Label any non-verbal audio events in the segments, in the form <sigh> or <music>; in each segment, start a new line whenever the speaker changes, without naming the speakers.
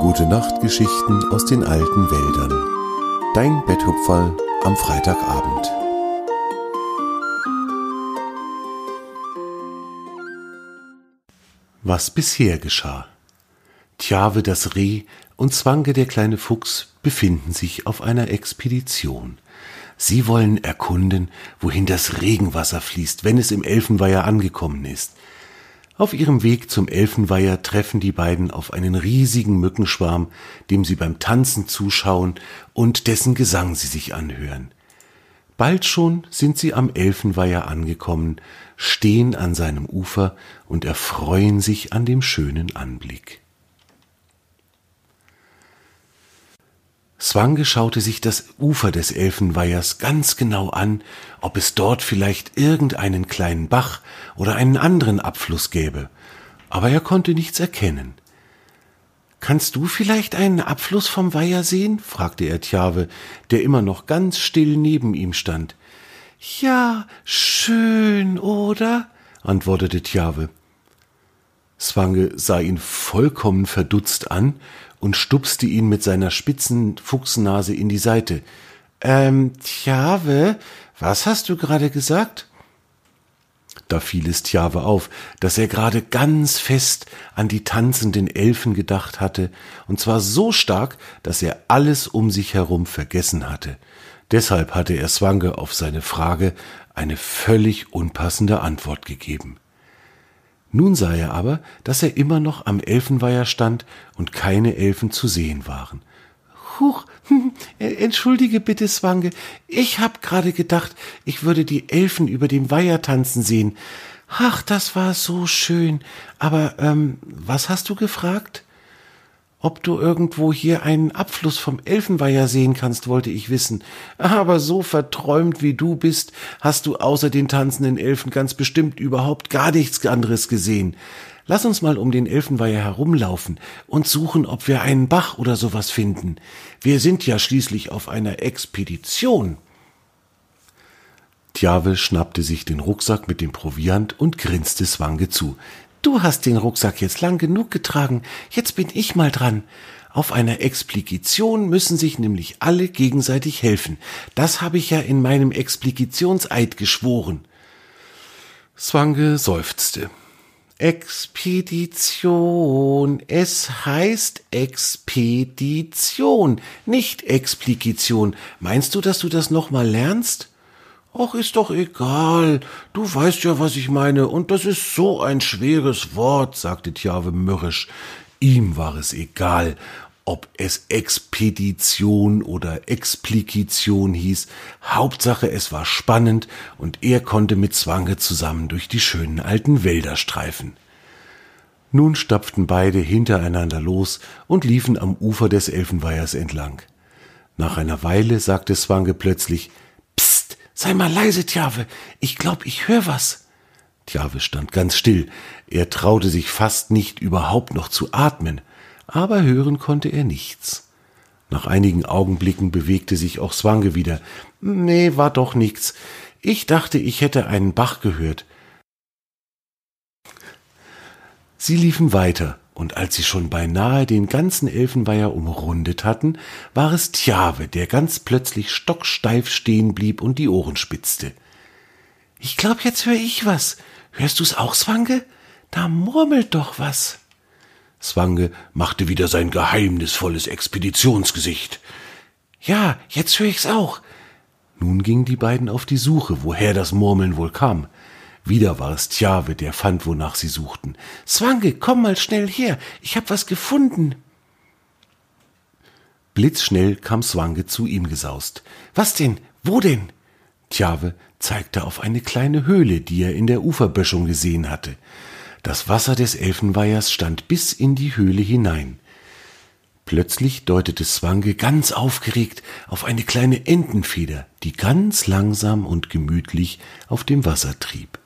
Gute Nachtgeschichten aus den alten Wäldern. Dein Betthupferl am Freitagabend. Was bisher geschah. Tjawe das Reh und Zwange der kleine Fuchs befinden sich auf einer Expedition. Sie wollen erkunden, wohin das Regenwasser fließt, wenn es im Elfenweiher angekommen ist. Auf ihrem Weg zum Elfenweiher treffen die beiden auf einen riesigen Mückenschwarm, dem sie beim Tanzen zuschauen und dessen Gesang sie sich anhören. Bald schon sind sie am Elfenweiher angekommen, stehen an seinem Ufer und erfreuen sich an dem schönen Anblick. Swange schaute sich das Ufer des Elfenweihers ganz genau an, ob es dort vielleicht irgendeinen kleinen Bach oder einen anderen Abfluss gäbe, aber er konnte nichts erkennen. Kannst du vielleicht einen Abfluss vom Weiher sehen? fragte er Tjave, der immer noch ganz still neben ihm stand. Ja, schön, oder? antwortete Tjave. Swange sah ihn vollkommen verdutzt an und stupste ihn mit seiner spitzen Fuchsnase in die Seite. Ähm, Tjave, was hast du gerade gesagt? Da fiel es Tjave auf, dass er gerade ganz fest an die tanzenden Elfen gedacht hatte, und zwar so stark, dass er alles um sich herum vergessen hatte. Deshalb hatte er Swange auf seine Frage eine völlig unpassende Antwort gegeben. Nun sah er aber, dass er immer noch am Elfenweiher stand und keine Elfen zu sehen waren. Huch, <laughs> entschuldige bitte, Swange, ich hab gerade gedacht, ich würde die Elfen über dem Weiher tanzen sehen. Ach, das war so schön. Aber, ähm, was hast du gefragt? Ob du irgendwo hier einen Abfluss vom Elfenweiher sehen kannst, wollte ich wissen. Aber so verträumt wie du bist, hast du außer den tanzenden Elfen ganz bestimmt überhaupt gar nichts anderes gesehen. Lass uns mal um den Elfenweiher herumlaufen und suchen, ob wir einen Bach oder sowas finden. Wir sind ja schließlich auf einer Expedition. Tjave schnappte sich den Rucksack mit dem Proviant und grinste Swange zu. Du hast den Rucksack jetzt lang genug getragen, jetzt bin ich mal dran. Auf einer Explikition müssen sich nämlich alle gegenseitig helfen. Das habe ich ja in meinem Explikitionseid geschworen. Swange seufzte. Expedition. Es heißt Expedition, nicht Explikation. Meinst du, dass du das nochmal lernst? Ach, ist doch egal. Du weißt ja, was ich meine, und das ist so ein schweres Wort, sagte Tjave mürrisch. Ihm war es egal, ob es Expedition oder Explikition hieß. Hauptsache, es war spannend und er konnte mit Zwange zusammen durch die schönen alten Wälder streifen. Nun stapften beide hintereinander los und liefen am Ufer des Elfenweihers entlang. Nach einer Weile sagte Zwange plötzlich, Sei mal leise, Tjave. Ich glaub, ich hör was. Tjave stand ganz still. Er traute sich fast nicht überhaupt noch zu atmen, aber hören konnte er nichts. Nach einigen Augenblicken bewegte sich auch Swange wieder. Nee, war doch nichts. Ich dachte, ich hätte einen Bach gehört. Sie liefen weiter, und als sie schon beinahe den ganzen Elfenweiher umrundet hatten, war es Tjave, der ganz plötzlich stocksteif stehen blieb und die Ohren spitzte. Ich glaub, jetzt hör ich was. Hörst du's auch, Swange? Da murmelt doch was. Swange machte wieder sein geheimnisvolles Expeditionsgesicht. Ja, jetzt hör ich's auch. Nun gingen die beiden auf die Suche, woher das Murmeln wohl kam. Wieder war es Tjave, der fand, wonach sie suchten. Swange, komm mal schnell her, ich hab was gefunden. Blitzschnell kam Swange zu ihm gesaust. Was denn? Wo denn? Tjave zeigte auf eine kleine Höhle, die er in der Uferböschung gesehen hatte. Das Wasser des Elfenweihers stand bis in die Höhle hinein. Plötzlich deutete Swange ganz aufgeregt auf eine kleine Entenfeder, die ganz langsam und gemütlich auf dem Wasser trieb.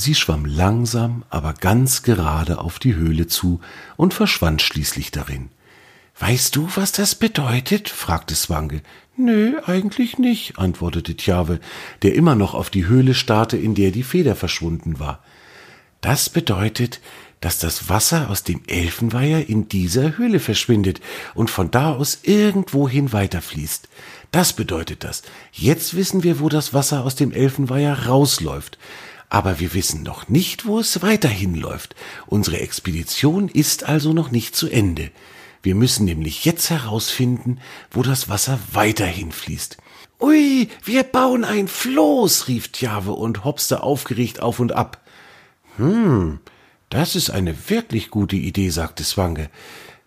Sie schwamm langsam, aber ganz gerade auf die Höhle zu und verschwand schließlich darin. Weißt du, was das bedeutet? fragte Swange. Nö, eigentlich nicht, antwortete Tjave, der immer noch auf die Höhle starrte, in der die Feder verschwunden war. Das bedeutet, dass das Wasser aus dem Elfenweiher in dieser Höhle verschwindet und von da aus irgendwohin weiterfließt. Das bedeutet das. Jetzt wissen wir, wo das Wasser aus dem Elfenweiher rausläuft. Aber wir wissen noch nicht, wo es weiterhin läuft. Unsere Expedition ist also noch nicht zu Ende. Wir müssen nämlich jetzt herausfinden, wo das Wasser weiterhin fließt. Ui, wir bauen ein Floß, rief Tjave und hopste aufgeregt auf und ab. Hm, das ist eine wirklich gute Idee, sagte Swange.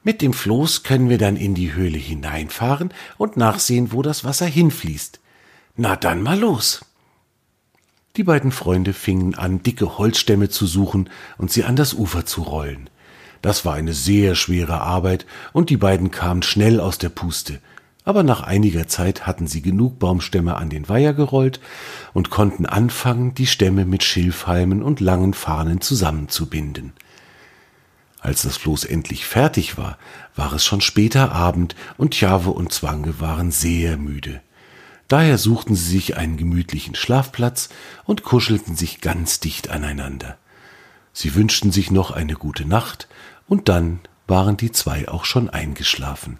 Mit dem Floß können wir dann in die Höhle hineinfahren und nachsehen, wo das Wasser hinfließt. Na dann mal los. Die beiden Freunde fingen an, dicke Holzstämme zu suchen und sie an das Ufer zu rollen. Das war eine sehr schwere Arbeit, und die beiden kamen schnell aus der Puste. Aber nach einiger Zeit hatten sie genug Baumstämme an den Weiher gerollt und konnten anfangen, die Stämme mit Schilfhalmen und langen Fahnen zusammenzubinden. Als das Floß endlich fertig war, war es schon später Abend und Tjave und Zwange waren sehr müde. Daher suchten sie sich einen gemütlichen Schlafplatz und kuschelten sich ganz dicht aneinander. Sie wünschten sich noch eine gute Nacht, und dann waren die zwei auch schon eingeschlafen.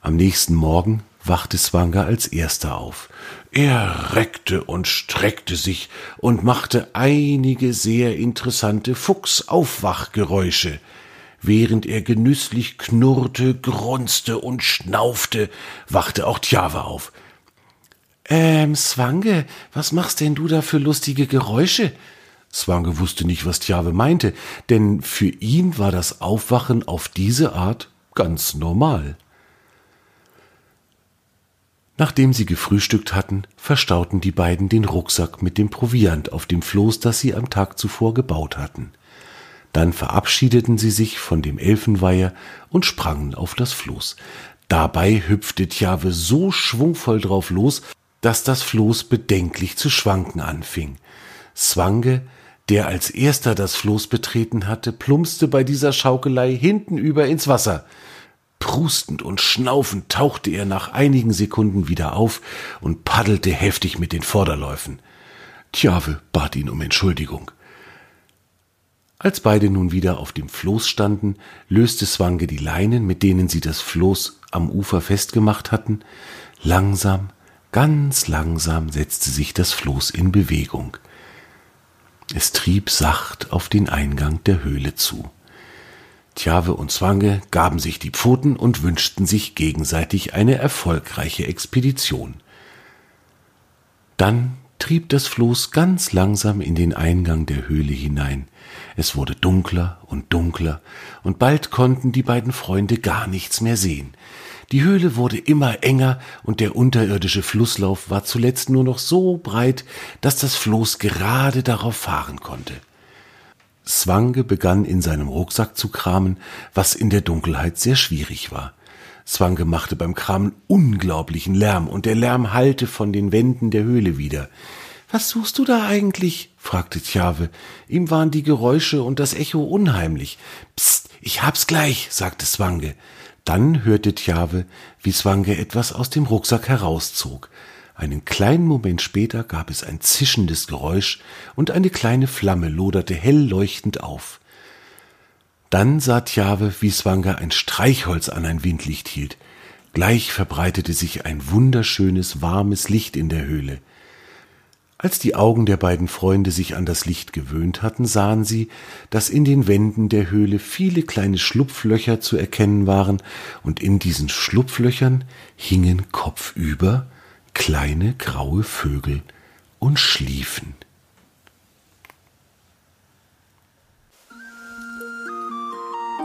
Am nächsten Morgen wachte Swanger als erster auf. Er reckte und streckte sich und machte einige sehr interessante Fuchsaufwachgeräusche. Während er genüsslich knurrte, grunzte und schnaufte, wachte auch Tjava auf. Ähm, Swange, was machst denn du da für lustige Geräusche? Swange wusste nicht, was Tjave meinte, denn für ihn war das Aufwachen auf diese Art ganz normal. Nachdem sie gefrühstückt hatten, verstauten die beiden den Rucksack mit dem Proviant auf dem Floß, das sie am Tag zuvor gebaut hatten. Dann verabschiedeten sie sich von dem Elfenweiher und sprangen auf das Floß. Dabei hüpfte Tjave so schwungvoll drauf los, dass das Floß bedenklich zu schwanken anfing. Zwange, der als erster das Floß betreten hatte, plumpste bei dieser Schaukelei hintenüber ins Wasser. Prustend und schnaufend tauchte er nach einigen Sekunden wieder auf und paddelte heftig mit den Vorderläufen. Tjave bat ihn um Entschuldigung. Als beide nun wieder auf dem Floß standen, löste Swange die Leinen, mit denen sie das Floß am Ufer festgemacht hatten. Langsam, ganz langsam setzte sich das Floß in Bewegung. Es trieb sacht auf den Eingang der Höhle zu. Tjave und Zwange gaben sich die Pfoten und wünschten sich gegenseitig eine erfolgreiche Expedition. Dann trieb das Floß ganz langsam in den Eingang der Höhle hinein. Es wurde dunkler und dunkler, und bald konnten die beiden Freunde gar nichts mehr sehen. Die Höhle wurde immer enger, und der unterirdische Flusslauf war zuletzt nur noch so breit, dass das Floß gerade darauf fahren konnte. Swange begann in seinem Rucksack zu kramen, was in der Dunkelheit sehr schwierig war. Swange machte beim Kramen unglaublichen Lärm, und der Lärm hallte von den Wänden der Höhle wieder. Was suchst du da eigentlich? fragte Tjave. Ihm waren die Geräusche und das Echo unheimlich. Psst, ich hab's gleich, sagte Swange. Dann hörte Tjave, wie Swange etwas aus dem Rucksack herauszog. Einen kleinen Moment später gab es ein zischendes Geräusch und eine kleine Flamme loderte hell leuchtend auf. Dann sah Tjave, wie Swanger ein Streichholz an ein Windlicht hielt. Gleich verbreitete sich ein wunderschönes, warmes Licht in der Höhle. Als die Augen der beiden Freunde sich an das Licht gewöhnt hatten, sahen sie, dass in den Wänden der Höhle viele kleine Schlupflöcher zu erkennen waren, und in diesen Schlupflöchern hingen kopfüber kleine graue Vögel und schliefen.